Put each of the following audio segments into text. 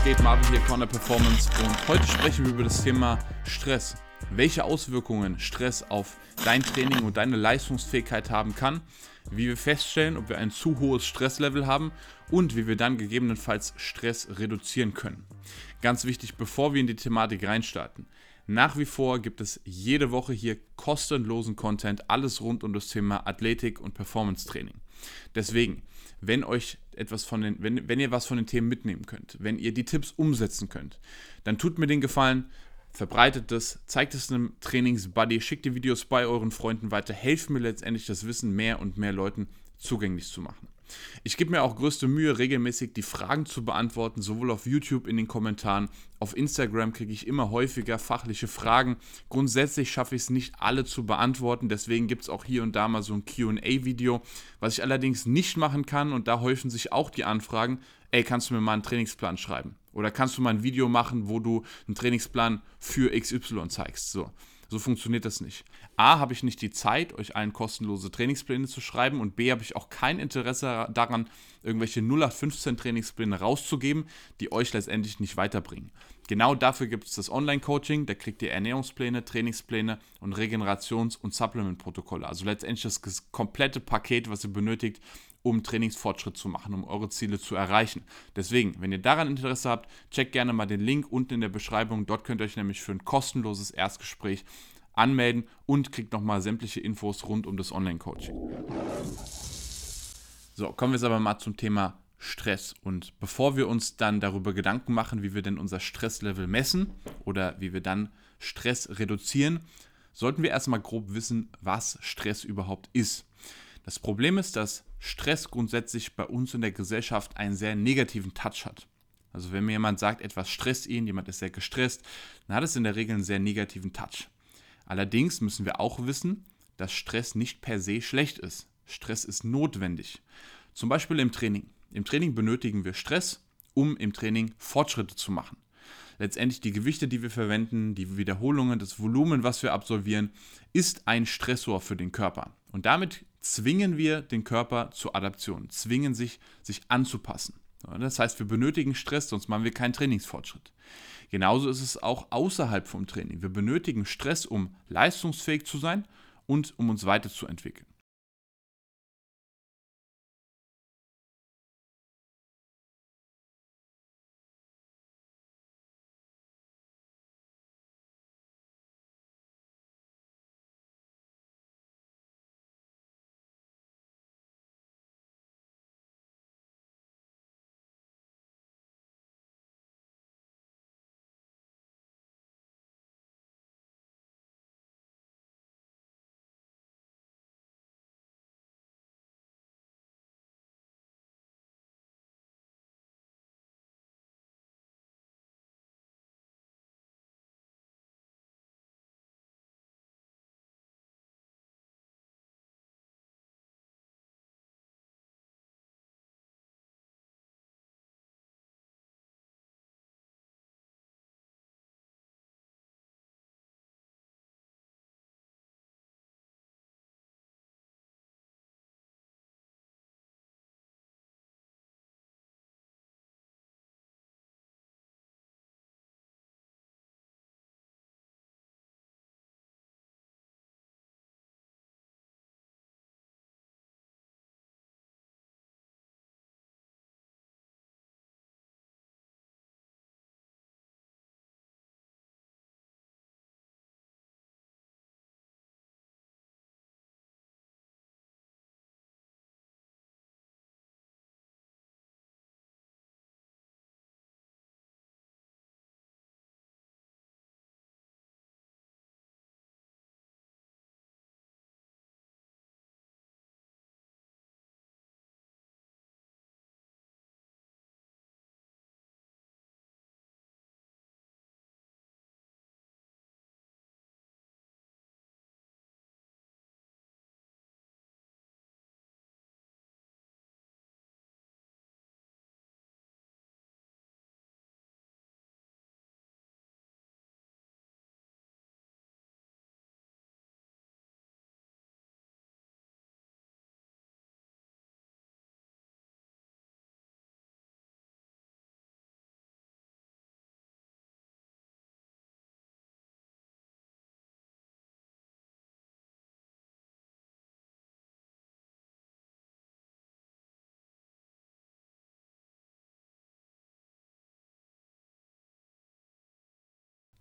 Was geht, Marvin hier, Corner Performance und heute sprechen wir über das Thema Stress. Welche Auswirkungen Stress auf dein Training und deine Leistungsfähigkeit haben kann, wie wir feststellen, ob wir ein zu hohes Stresslevel haben und wie wir dann gegebenenfalls Stress reduzieren können. Ganz wichtig, bevor wir in die Thematik reinstarten. Nach wie vor gibt es jede Woche hier kostenlosen Content, alles rund um das Thema Athletik und Performance Training. Deswegen, wenn euch etwas von den, wenn, wenn ihr was von den Themen mitnehmen könnt, wenn ihr die Tipps umsetzen könnt, dann tut mir den Gefallen, verbreitet das, zeigt es einem Trainingsbuddy, schickt die Videos bei euren Freunden weiter, helft mir letztendlich das Wissen mehr und mehr Leuten zugänglich zu machen. Ich gebe mir auch größte Mühe, regelmäßig die Fragen zu beantworten, sowohl auf YouTube in den Kommentaren, auf Instagram kriege ich immer häufiger fachliche Fragen. Grundsätzlich schaffe ich es nicht alle zu beantworten, deswegen gibt es auch hier und da mal so ein QA-Video. Was ich allerdings nicht machen kann, und da häufen sich auch die Anfragen, ey, kannst du mir mal einen Trainingsplan schreiben? Oder kannst du mal ein Video machen, wo du einen Trainingsplan für XY zeigst? So. So funktioniert das nicht. A, habe ich nicht die Zeit, euch allen kostenlose Trainingspläne zu schreiben und B, habe ich auch kein Interesse daran, irgendwelche 0815 Trainingspläne rauszugeben, die euch letztendlich nicht weiterbringen. Genau dafür gibt es das Online-Coaching, da kriegt ihr Ernährungspläne, Trainingspläne und Regenerations- und Supplement-Protokolle. Also letztendlich das komplette Paket, was ihr benötigt, um Trainingsfortschritt zu machen, um eure Ziele zu erreichen. Deswegen, wenn ihr daran Interesse habt, checkt gerne mal den Link unten in der Beschreibung. Dort könnt ihr euch nämlich für ein kostenloses Erstgespräch anmelden und kriegt nochmal sämtliche Infos rund um das Online-Coaching. So, kommen wir jetzt aber mal zum Thema Stress. Und bevor wir uns dann darüber Gedanken machen, wie wir denn unser Stresslevel messen oder wie wir dann Stress reduzieren, sollten wir erstmal grob wissen, was Stress überhaupt ist. Das Problem ist, dass Stress grundsätzlich bei uns in der Gesellschaft einen sehr negativen Touch hat. Also wenn mir jemand sagt, etwas stresst ihn, jemand ist sehr gestresst, dann hat es in der Regel einen sehr negativen Touch. Allerdings müssen wir auch wissen, dass Stress nicht per se schlecht ist. Stress ist notwendig. Zum Beispiel im Training. Im Training benötigen wir Stress, um im Training Fortschritte zu machen. Letztendlich die Gewichte, die wir verwenden, die Wiederholungen, das Volumen, was wir absolvieren, ist ein Stressor für den Körper. Und damit zwingen wir den Körper zur Adaption, zwingen sich, sich anzupassen. Das heißt, wir benötigen Stress, sonst machen wir keinen Trainingsfortschritt. Genauso ist es auch außerhalb vom Training. Wir benötigen Stress, um leistungsfähig zu sein und um uns weiterzuentwickeln.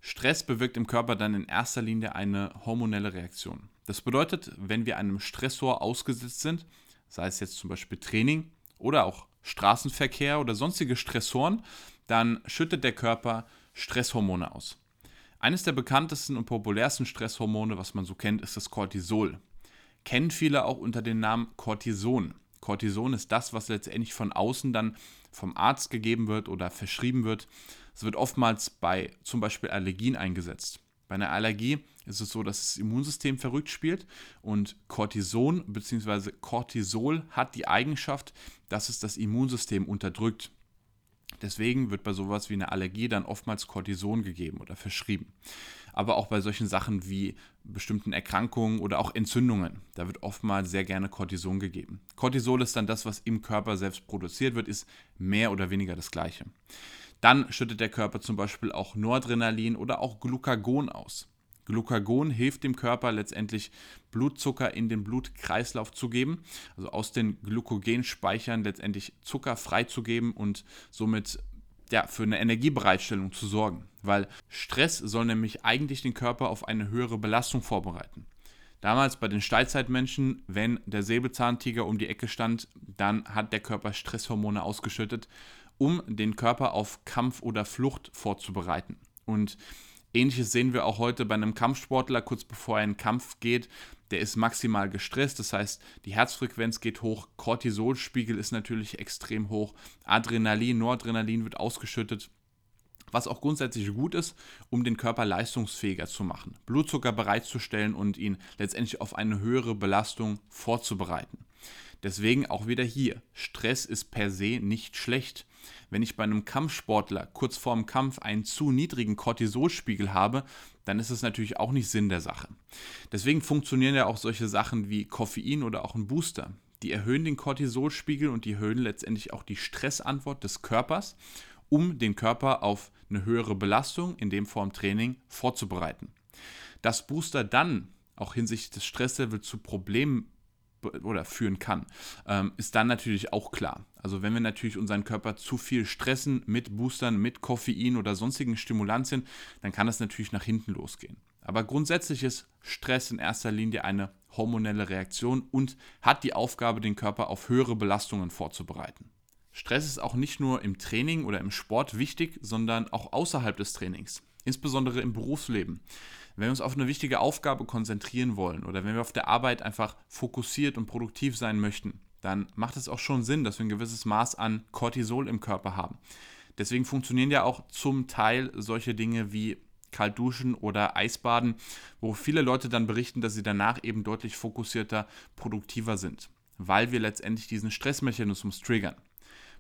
Stress bewirkt im Körper dann in erster Linie eine hormonelle Reaktion. Das bedeutet, wenn wir einem Stressor ausgesetzt sind, sei es jetzt zum Beispiel Training oder auch Straßenverkehr oder sonstige Stressoren, dann schüttet der Körper Stresshormone aus. Eines der bekanntesten und populärsten Stresshormone, was man so kennt, ist das Cortisol. Kennen viele auch unter dem Namen Cortison. Cortison ist das, was letztendlich von außen dann vom Arzt gegeben wird oder verschrieben wird. Es wird oftmals bei zum Beispiel Allergien eingesetzt. Bei einer Allergie ist es so, dass das Immunsystem verrückt spielt und Cortison bzw. Cortisol hat die Eigenschaft, dass es das Immunsystem unterdrückt. Deswegen wird bei sowas wie einer Allergie dann oftmals Cortison gegeben oder verschrieben. Aber auch bei solchen Sachen wie bestimmten Erkrankungen oder auch Entzündungen, da wird oftmals sehr gerne Cortison gegeben. Cortisol ist dann das, was im Körper selbst produziert wird, ist mehr oder weniger das gleiche. Dann schüttet der Körper zum Beispiel auch Noradrenalin oder auch Glucagon aus. Glucagon hilft dem Körper letztendlich Blutzucker in den Blutkreislauf zu geben, also aus den Glykogenspeichern letztendlich Zucker freizugeben und somit ja, für eine Energiebereitstellung zu sorgen. Weil Stress soll nämlich eigentlich den Körper auf eine höhere Belastung vorbereiten. Damals bei den Steinzeitmenschen, wenn der Säbelzahntiger um die Ecke stand, dann hat der Körper Stresshormone ausgeschüttet, um den Körper auf Kampf oder Flucht vorzubereiten. Und Ähnliches sehen wir auch heute bei einem Kampfsportler, kurz bevor er in den Kampf geht. Der ist maximal gestresst, das heißt, die Herzfrequenz geht hoch, Cortisolspiegel ist natürlich extrem hoch, Adrenalin, Noradrenalin wird ausgeschüttet, was auch grundsätzlich gut ist, um den Körper leistungsfähiger zu machen, Blutzucker bereitzustellen und ihn letztendlich auf eine höhere Belastung vorzubereiten. Deswegen auch wieder hier, Stress ist per se nicht schlecht. Wenn ich bei einem Kampfsportler kurz vorm Kampf einen zu niedrigen Cortisolspiegel habe, dann ist es natürlich auch nicht Sinn der Sache. Deswegen funktionieren ja auch solche Sachen wie Koffein oder auch ein Booster. Die erhöhen den Cortisolspiegel und die erhöhen letztendlich auch die Stressantwort des Körpers, um den Körper auf eine höhere Belastung, in dem Form Training, vorzubereiten. Dass Booster dann auch hinsichtlich des Stresslevels zu Problemen oder führen kann, ähm, ist dann natürlich auch klar. Also wenn wir natürlich unseren Körper zu viel stressen mit Boostern, mit Koffein oder sonstigen Stimulantien, dann kann das natürlich nach hinten losgehen. Aber grundsätzlich ist Stress in erster Linie eine hormonelle Reaktion und hat die Aufgabe, den Körper auf höhere Belastungen vorzubereiten. Stress ist auch nicht nur im Training oder im Sport wichtig, sondern auch außerhalb des Trainings, insbesondere im Berufsleben. Wenn wir uns auf eine wichtige Aufgabe konzentrieren wollen oder wenn wir auf der Arbeit einfach fokussiert und produktiv sein möchten, dann macht es auch schon Sinn, dass wir ein gewisses Maß an Cortisol im Körper haben. Deswegen funktionieren ja auch zum Teil solche Dinge wie Kaltduschen oder Eisbaden, wo viele Leute dann berichten, dass sie danach eben deutlich fokussierter, produktiver sind, weil wir letztendlich diesen Stressmechanismus triggern.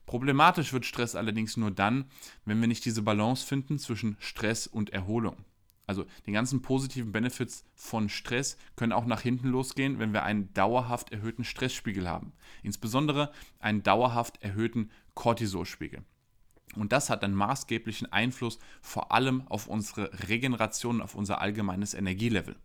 Problematisch wird Stress allerdings nur dann, wenn wir nicht diese Balance finden zwischen Stress und Erholung. Also die ganzen positiven Benefits von Stress können auch nach hinten losgehen, wenn wir einen dauerhaft erhöhten Stressspiegel haben. Insbesondere einen dauerhaft erhöhten Cortisolspiegel. Und das hat einen maßgeblichen Einfluss vor allem auf unsere Regeneration, auf unser allgemeines Energielevel.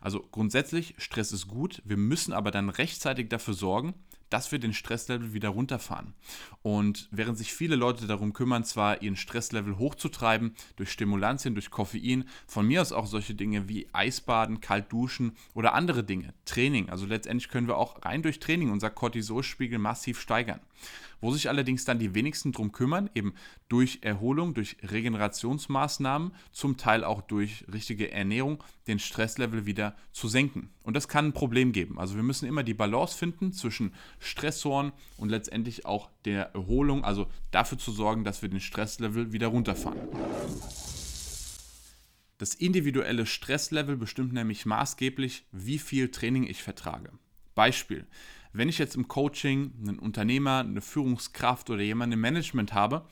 Also grundsätzlich, Stress ist gut, wir müssen aber dann rechtzeitig dafür sorgen, dass wir den Stresslevel wieder runterfahren. Und während sich viele Leute darum kümmern, zwar ihren Stresslevel hochzutreiben, durch Stimulantien, durch Koffein, von mir aus auch solche Dinge wie Eisbaden, kalt duschen oder andere Dinge, Training. Also letztendlich können wir auch rein durch Training unser Cortisolspiegel massiv steigern. Wo sich allerdings dann die wenigsten drum kümmern, eben durch Erholung, durch Regenerationsmaßnahmen, zum Teil auch durch richtige Ernährung, den Stresslevel wieder zu senken. Und das kann ein Problem geben. Also wir müssen immer die Balance finden zwischen Stressoren und letztendlich auch der Erholung, also dafür zu sorgen, dass wir den Stresslevel wieder runterfahren. Das individuelle Stresslevel bestimmt nämlich maßgeblich, wie viel Training ich vertrage. Beispiel, wenn ich jetzt im Coaching einen Unternehmer, eine Führungskraft oder jemanden im Management habe,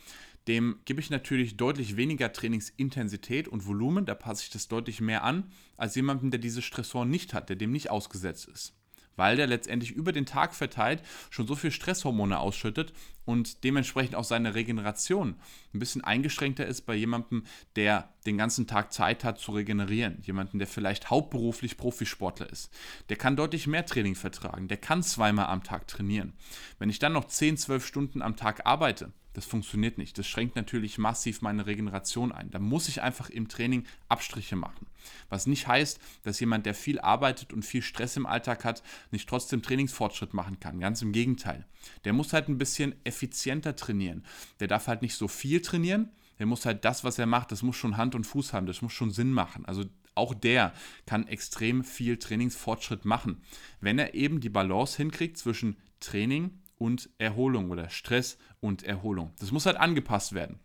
dem gebe ich natürlich deutlich weniger Trainingsintensität und Volumen, da passe ich das deutlich mehr an, als jemandem, der diese Stressoren nicht hat, der dem nicht ausgesetzt ist. Weil der letztendlich über den Tag verteilt schon so viel Stresshormone ausschüttet und dementsprechend auch seine Regeneration ein bisschen eingeschränkter ist bei jemandem, der den ganzen Tag Zeit hat zu regenerieren. Jemanden, der vielleicht hauptberuflich Profisportler ist. Der kann deutlich mehr Training vertragen. Der kann zweimal am Tag trainieren. Wenn ich dann noch 10, 12 Stunden am Tag arbeite, das funktioniert nicht. Das schränkt natürlich massiv meine Regeneration ein. Da muss ich einfach im Training Abstriche machen. Was nicht heißt, dass jemand, der viel arbeitet und viel Stress im Alltag hat, nicht trotzdem Trainingsfortschritt machen kann. Ganz im Gegenteil. Der muss halt ein bisschen effizienter trainieren. Der darf halt nicht so viel trainieren. Der muss halt das, was er macht, das muss schon Hand und Fuß haben. Das muss schon Sinn machen. Also auch der kann extrem viel Trainingsfortschritt machen, wenn er eben die Balance hinkriegt zwischen Training und Erholung oder Stress und Erholung. Das muss halt angepasst werden.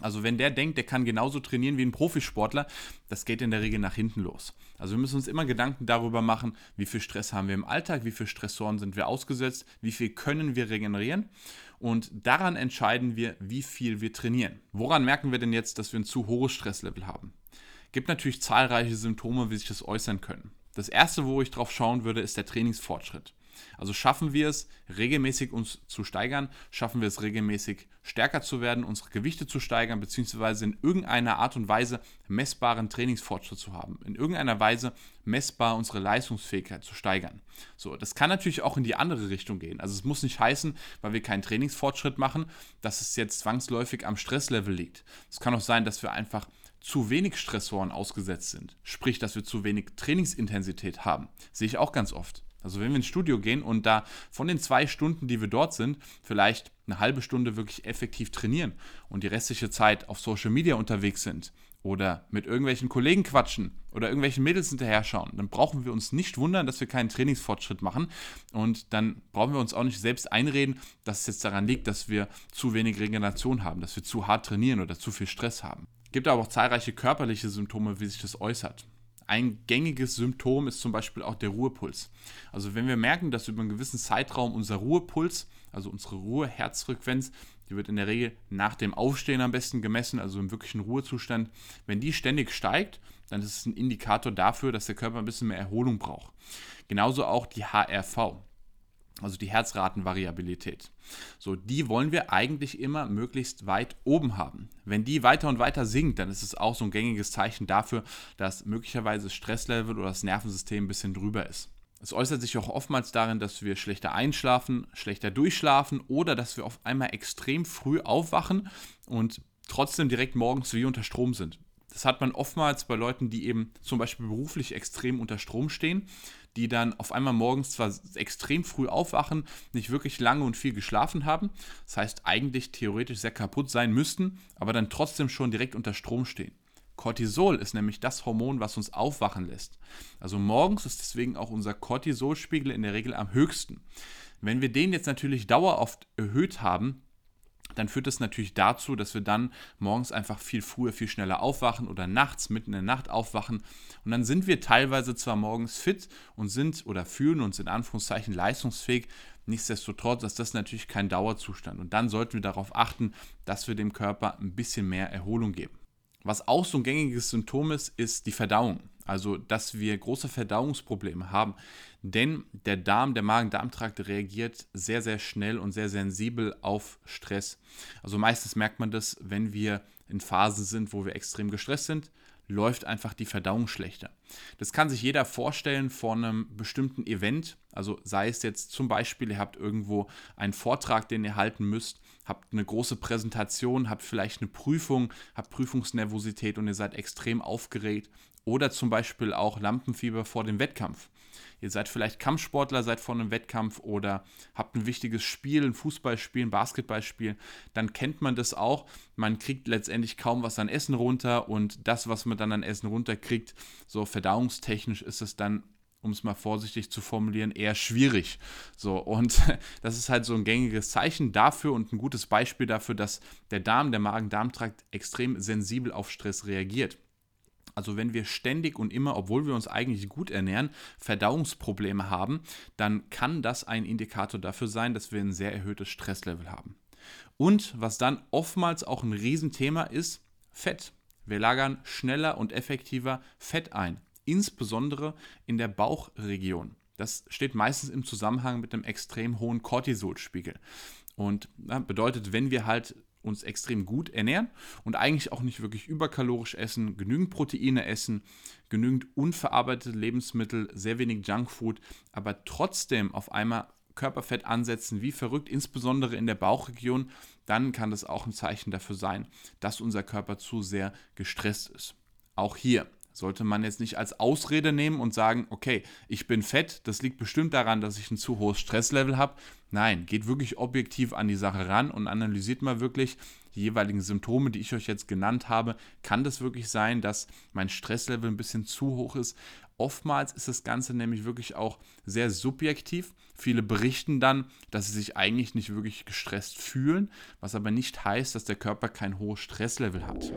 Also wenn der denkt, der kann genauso trainieren wie ein Profisportler, das geht in der Regel nach hinten los. Also wir müssen uns immer Gedanken darüber machen, wie viel Stress haben wir im Alltag, wie viel Stressoren sind wir ausgesetzt, wie viel können wir regenerieren und daran entscheiden wir, wie viel wir trainieren. Woran merken wir denn jetzt, dass wir ein zu hohes Stresslevel haben? Gibt natürlich zahlreiche Symptome, wie sich das äußern können. Das erste, wo ich drauf schauen würde, ist der Trainingsfortschritt. Also schaffen wir es, regelmäßig uns zu steigern, schaffen wir es regelmäßig stärker zu werden, unsere Gewichte zu steigern, beziehungsweise in irgendeiner Art und Weise messbaren Trainingsfortschritt zu haben, in irgendeiner Weise messbar unsere Leistungsfähigkeit zu steigern. So, das kann natürlich auch in die andere Richtung gehen. Also es muss nicht heißen, weil wir keinen Trainingsfortschritt machen, dass es jetzt zwangsläufig am Stresslevel liegt. Es kann auch sein, dass wir einfach zu wenig Stressoren ausgesetzt sind. Sprich, dass wir zu wenig Trainingsintensität haben. Sehe ich auch ganz oft. Also wenn wir ins Studio gehen und da von den zwei Stunden, die wir dort sind, vielleicht eine halbe Stunde wirklich effektiv trainieren und die restliche Zeit auf Social Media unterwegs sind oder mit irgendwelchen Kollegen quatschen oder irgendwelchen Mädels hinterher schauen, dann brauchen wir uns nicht wundern, dass wir keinen Trainingsfortschritt machen und dann brauchen wir uns auch nicht selbst einreden, dass es jetzt daran liegt, dass wir zu wenig Regeneration haben, dass wir zu hart trainieren oder zu viel Stress haben. Es gibt aber auch zahlreiche körperliche Symptome, wie sich das äußert. Ein gängiges Symptom ist zum Beispiel auch der Ruhepuls. Also wenn wir merken, dass über einen gewissen Zeitraum unser Ruhepuls, also unsere Ruheherzfrequenz, die wird in der Regel nach dem Aufstehen am besten gemessen, also im wirklichen Ruhezustand, wenn die ständig steigt, dann ist es ein Indikator dafür, dass der Körper ein bisschen mehr Erholung braucht. Genauso auch die HRV also die Herzratenvariabilität. So, die wollen wir eigentlich immer möglichst weit oben haben. Wenn die weiter und weiter sinkt, dann ist es auch so ein gängiges Zeichen dafür, dass möglicherweise das Stresslevel oder das Nervensystem ein bisschen drüber ist. Es äußert sich auch oftmals darin, dass wir schlechter einschlafen, schlechter durchschlafen oder dass wir auf einmal extrem früh aufwachen und trotzdem direkt morgens wie unter Strom sind. Das hat man oftmals bei Leuten, die eben zum Beispiel beruflich extrem unter Strom stehen, die dann auf einmal morgens zwar extrem früh aufwachen, nicht wirklich lange und viel geschlafen haben, das heißt eigentlich theoretisch sehr kaputt sein müssten, aber dann trotzdem schon direkt unter Strom stehen. Cortisol ist nämlich das Hormon, was uns aufwachen lässt. Also morgens ist deswegen auch unser Cortisolspiegel in der Regel am höchsten. Wenn wir den jetzt natürlich dauerhaft erhöht haben, dann führt das natürlich dazu, dass wir dann morgens einfach viel früher, viel schneller aufwachen oder nachts mitten in der Nacht aufwachen. Und dann sind wir teilweise zwar morgens fit und sind oder fühlen uns in Anführungszeichen leistungsfähig, nichtsdestotrotz ist das natürlich kein Dauerzustand. Und dann sollten wir darauf achten, dass wir dem Körper ein bisschen mehr Erholung geben. Was auch so ein gängiges Symptom ist, ist die Verdauung. Also, dass wir große Verdauungsprobleme haben. Denn der Darm, der Magen-Darm-Trakt reagiert sehr, sehr schnell und sehr sensibel auf Stress. Also meistens merkt man das, wenn wir in Phasen sind, wo wir extrem gestresst sind, läuft einfach die Verdauung schlechter. Das kann sich jeder vorstellen vor einem bestimmten Event. Also sei es jetzt zum Beispiel, ihr habt irgendwo einen Vortrag, den ihr halten müsst, habt eine große Präsentation, habt vielleicht eine Prüfung, habt Prüfungsnervosität und ihr seid extrem aufgeregt. Oder zum Beispiel auch Lampenfieber vor dem Wettkampf. Ihr seid vielleicht Kampfsportler, seid vor einem Wettkampf oder habt ein wichtiges Spiel, ein Fußballspiel, ein Basketballspiel, dann kennt man das auch. Man kriegt letztendlich kaum was an Essen runter und das, was man dann an Essen runterkriegt, so verdauungstechnisch ist es dann um es mal vorsichtig zu formulieren, eher schwierig. So, und das ist halt so ein gängiges Zeichen dafür und ein gutes Beispiel dafür, dass der Darm, der Magen-Darm-Trakt extrem sensibel auf Stress reagiert. Also wenn wir ständig und immer, obwohl wir uns eigentlich gut ernähren, Verdauungsprobleme haben, dann kann das ein Indikator dafür sein, dass wir ein sehr erhöhtes Stresslevel haben. Und was dann oftmals auch ein Riesenthema ist, Fett. Wir lagern schneller und effektiver Fett ein, insbesondere in der Bauchregion. Das steht meistens im Zusammenhang mit einem extrem hohen Cortisolspiegel. Und bedeutet, wenn wir halt uns extrem gut ernähren und eigentlich auch nicht wirklich überkalorisch essen, genügend Proteine essen, genügend unverarbeitete Lebensmittel, sehr wenig Junkfood, aber trotzdem auf einmal Körperfett ansetzen, wie verrückt, insbesondere in der Bauchregion, dann kann das auch ein Zeichen dafür sein, dass unser Körper zu sehr gestresst ist. Auch hier sollte man jetzt nicht als Ausrede nehmen und sagen, okay, ich bin fett, das liegt bestimmt daran, dass ich ein zu hohes Stresslevel habe. Nein, geht wirklich objektiv an die Sache ran und analysiert mal wirklich die jeweiligen Symptome, die ich euch jetzt genannt habe. Kann das wirklich sein, dass mein Stresslevel ein bisschen zu hoch ist? Oftmals ist das Ganze nämlich wirklich auch sehr subjektiv. Viele berichten dann, dass sie sich eigentlich nicht wirklich gestresst fühlen, was aber nicht heißt, dass der Körper kein hohes Stresslevel hat.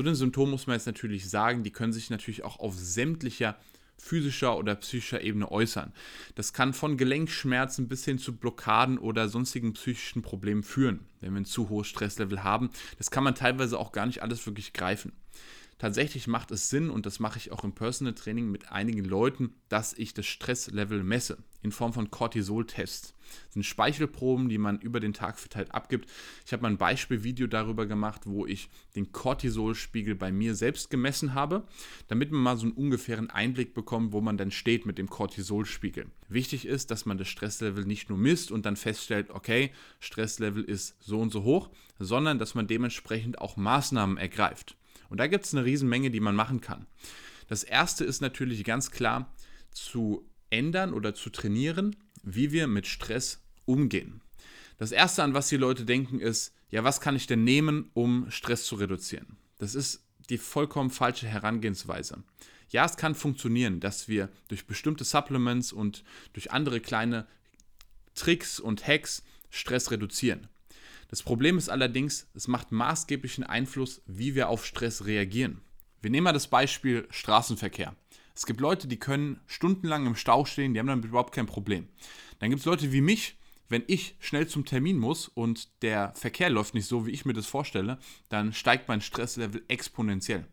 Zu den Symptomen muss man jetzt natürlich sagen, die können sich natürlich auch auf sämtlicher physischer oder psychischer Ebene äußern. Das kann von Gelenkschmerzen bis hin zu Blockaden oder sonstigen psychischen Problemen führen, wenn wir ein zu hohes Stresslevel haben. Das kann man teilweise auch gar nicht alles wirklich greifen. Tatsächlich macht es Sinn, und das mache ich auch im Personal Training mit einigen Leuten, dass ich das Stresslevel messe in Form von Cortisol-Tests. Das sind Speichelproben, die man über den Tag verteilt abgibt. Ich habe mal ein Beispielvideo darüber gemacht, wo ich den Cortisolspiegel bei mir selbst gemessen habe, damit man mal so einen ungefähren Einblick bekommt, wo man dann steht mit dem Cortisolspiegel. Wichtig ist, dass man das Stresslevel nicht nur misst und dann feststellt, okay, Stresslevel ist so und so hoch, sondern dass man dementsprechend auch Maßnahmen ergreift. Und da gibt es eine Riesenmenge, die man machen kann. Das erste ist natürlich ganz klar zu ändern oder zu trainieren, wie wir mit Stress umgehen. Das erste, an was die Leute denken, ist, ja, was kann ich denn nehmen, um Stress zu reduzieren? Das ist die vollkommen falsche Herangehensweise. Ja, es kann funktionieren, dass wir durch bestimmte Supplements und durch andere kleine Tricks und Hacks Stress reduzieren. Das Problem ist allerdings, es macht maßgeblichen Einfluss, wie wir auf Stress reagieren. Wir nehmen mal das Beispiel Straßenverkehr. Es gibt Leute, die können stundenlang im Stau stehen, die haben damit überhaupt kein Problem. Dann gibt es Leute wie mich, wenn ich schnell zum Termin muss und der Verkehr läuft nicht so, wie ich mir das vorstelle, dann steigt mein Stresslevel exponentiell.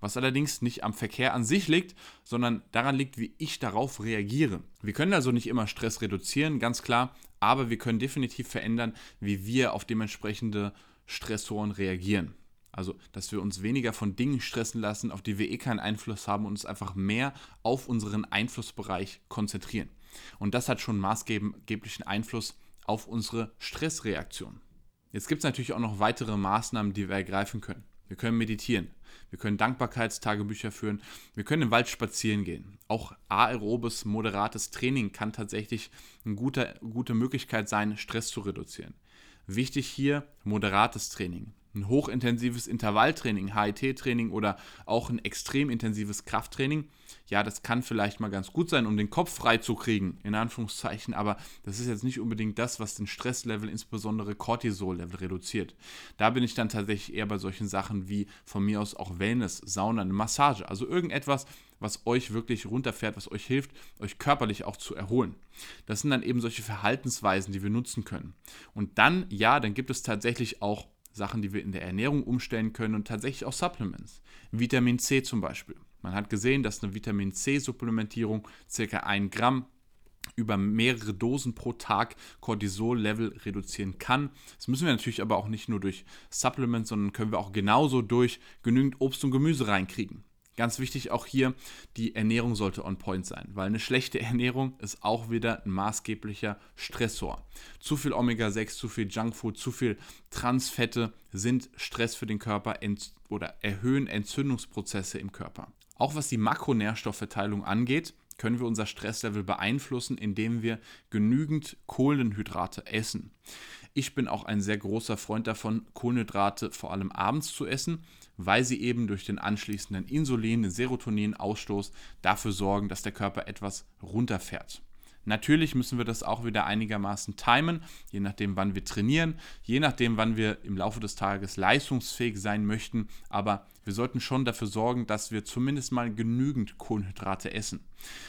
Was allerdings nicht am Verkehr an sich liegt, sondern daran liegt, wie ich darauf reagiere. Wir können also nicht immer Stress reduzieren, ganz klar, aber wir können definitiv verändern, wie wir auf dementsprechende Stressoren reagieren. Also, dass wir uns weniger von Dingen stressen lassen, auf die wir eh keinen Einfluss haben und uns einfach mehr auf unseren Einflussbereich konzentrieren. Und das hat schon maßgeblichen Einfluss auf unsere Stressreaktion. Jetzt gibt es natürlich auch noch weitere Maßnahmen, die wir ergreifen können. Wir können meditieren. Wir können Dankbarkeitstagebücher führen. Wir können im Wald spazieren gehen. Auch aerobes, moderates Training kann tatsächlich eine gute, gute Möglichkeit sein, Stress zu reduzieren. Wichtig hier moderates Training ein hochintensives Intervalltraining, HIT-Training oder auch ein extrem intensives Krafttraining, ja, das kann vielleicht mal ganz gut sein, um den Kopf frei zu kriegen, in Anführungszeichen, aber das ist jetzt nicht unbedingt das, was den Stresslevel, insbesondere Cortisol-Level reduziert. Da bin ich dann tatsächlich eher bei solchen Sachen wie von mir aus auch Wellness, Sauna, eine Massage, also irgendetwas, was euch wirklich runterfährt, was euch hilft, euch körperlich auch zu erholen. Das sind dann eben solche Verhaltensweisen, die wir nutzen können. Und dann, ja, dann gibt es tatsächlich auch Sachen, die wir in der Ernährung umstellen können und tatsächlich auch Supplements. Vitamin C zum Beispiel. Man hat gesehen, dass eine Vitamin C-Supplementierung ca. 1 Gramm über mehrere Dosen pro Tag Cortisol-Level reduzieren kann. Das müssen wir natürlich aber auch nicht nur durch Supplements, sondern können wir auch genauso durch genügend Obst und Gemüse reinkriegen. Ganz wichtig auch hier, die Ernährung sollte on point sein, weil eine schlechte Ernährung ist auch wieder ein maßgeblicher Stressor. Zu viel Omega-6, zu viel Junkfood, zu viel Transfette sind Stress für den Körper oder erhöhen Entzündungsprozesse im Körper. Auch was die Makronährstoffverteilung angeht, können wir unser Stresslevel beeinflussen, indem wir genügend Kohlenhydrate essen. Ich bin auch ein sehr großer Freund davon, Kohlenhydrate vor allem abends zu essen, weil sie eben durch den anschließenden Insulin, den Serotoninausstoß dafür sorgen, dass der Körper etwas runterfährt. Natürlich müssen wir das auch wieder einigermaßen timen, je nachdem, wann wir trainieren, je nachdem, wann wir im Laufe des Tages leistungsfähig sein möchten. Aber wir sollten schon dafür sorgen, dass wir zumindest mal genügend Kohlenhydrate essen.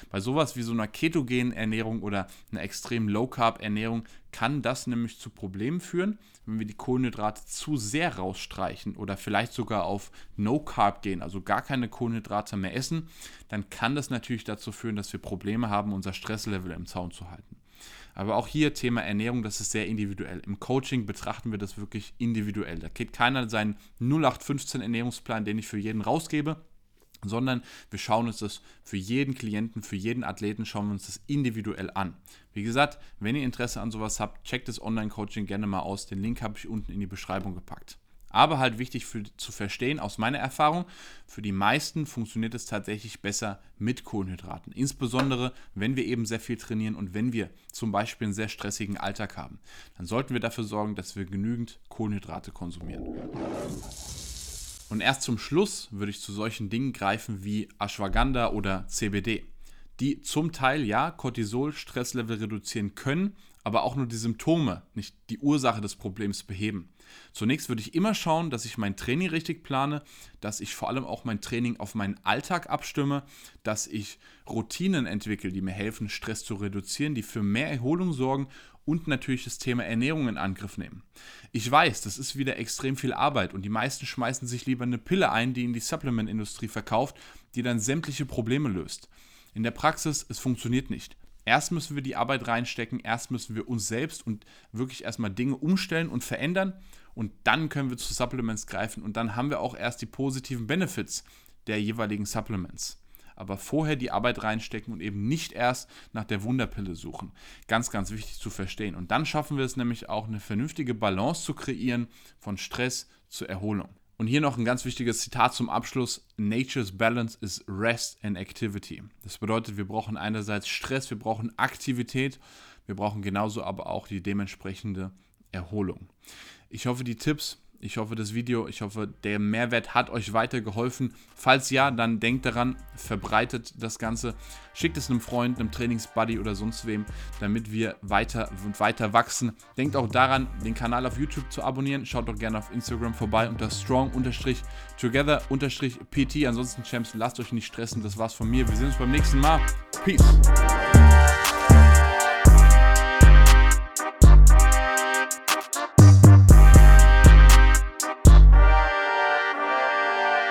Bei sowas wie so einer ketogenen Ernährung oder einer extrem Low-Carb-Ernährung kann das nämlich zu Problemen führen, wenn wir die Kohlenhydrate zu sehr rausstreichen oder vielleicht sogar auf No-Carb gehen, also gar keine Kohlenhydrate mehr essen, dann kann das natürlich dazu führen, dass wir Probleme haben, unser Stresslevel im Zaun zu halten. Aber auch hier Thema Ernährung, das ist sehr individuell. Im Coaching betrachten wir das wirklich individuell. Da geht keiner seinen 0815 Ernährungsplan, den ich für jeden rausgebe, sondern wir schauen uns das für jeden Klienten, für jeden Athleten, schauen wir uns das individuell an. Wie gesagt, wenn ihr Interesse an sowas habt, checkt das Online-Coaching gerne mal aus. Den Link habe ich unten in die Beschreibung gepackt. Aber halt wichtig für, zu verstehen aus meiner Erfahrung, für die meisten funktioniert es tatsächlich besser mit Kohlenhydraten. Insbesondere, wenn wir eben sehr viel trainieren und wenn wir zum Beispiel einen sehr stressigen Alltag haben. Dann sollten wir dafür sorgen, dass wir genügend Kohlenhydrate konsumieren. Und erst zum Schluss würde ich zu solchen Dingen greifen wie Ashwagandha oder CBD, die zum Teil ja Cortisol-Stresslevel reduzieren können, aber auch nur die Symptome, nicht die Ursache des Problems beheben. Zunächst würde ich immer schauen, dass ich mein Training richtig plane, dass ich vor allem auch mein Training auf meinen Alltag abstimme, dass ich Routinen entwickle, die mir helfen, Stress zu reduzieren, die für mehr Erholung sorgen und natürlich das Thema Ernährung in Angriff nehmen. Ich weiß, das ist wieder extrem viel Arbeit und die meisten schmeißen sich lieber eine Pille ein, die in die Supplement-Industrie verkauft, die dann sämtliche Probleme löst. In der Praxis, es funktioniert nicht. Erst müssen wir die Arbeit reinstecken, erst müssen wir uns selbst und wirklich erstmal Dinge umstellen und verändern und dann können wir zu Supplements greifen und dann haben wir auch erst die positiven Benefits der jeweiligen Supplements. Aber vorher die Arbeit reinstecken und eben nicht erst nach der Wunderpille suchen. Ganz, ganz wichtig zu verstehen. Und dann schaffen wir es nämlich auch, eine vernünftige Balance zu kreieren von Stress zur Erholung. Und hier noch ein ganz wichtiges Zitat zum Abschluss. Nature's balance is rest and activity. Das bedeutet, wir brauchen einerseits Stress, wir brauchen Aktivität, wir brauchen genauso aber auch die dementsprechende Erholung. Ich hoffe, die Tipps ich hoffe, das Video, ich hoffe, der Mehrwert hat euch weitergeholfen. Falls ja, dann denkt daran, verbreitet das Ganze, schickt es einem Freund, einem Trainingsbuddy oder sonst wem, damit wir weiter und weiter wachsen. Denkt auch daran, den Kanal auf YouTube zu abonnieren. Schaut doch gerne auf Instagram vorbei unter strong-together-pt. Ansonsten, Champs, lasst euch nicht stressen. Das war's von mir. Wir sehen uns beim nächsten Mal. Peace.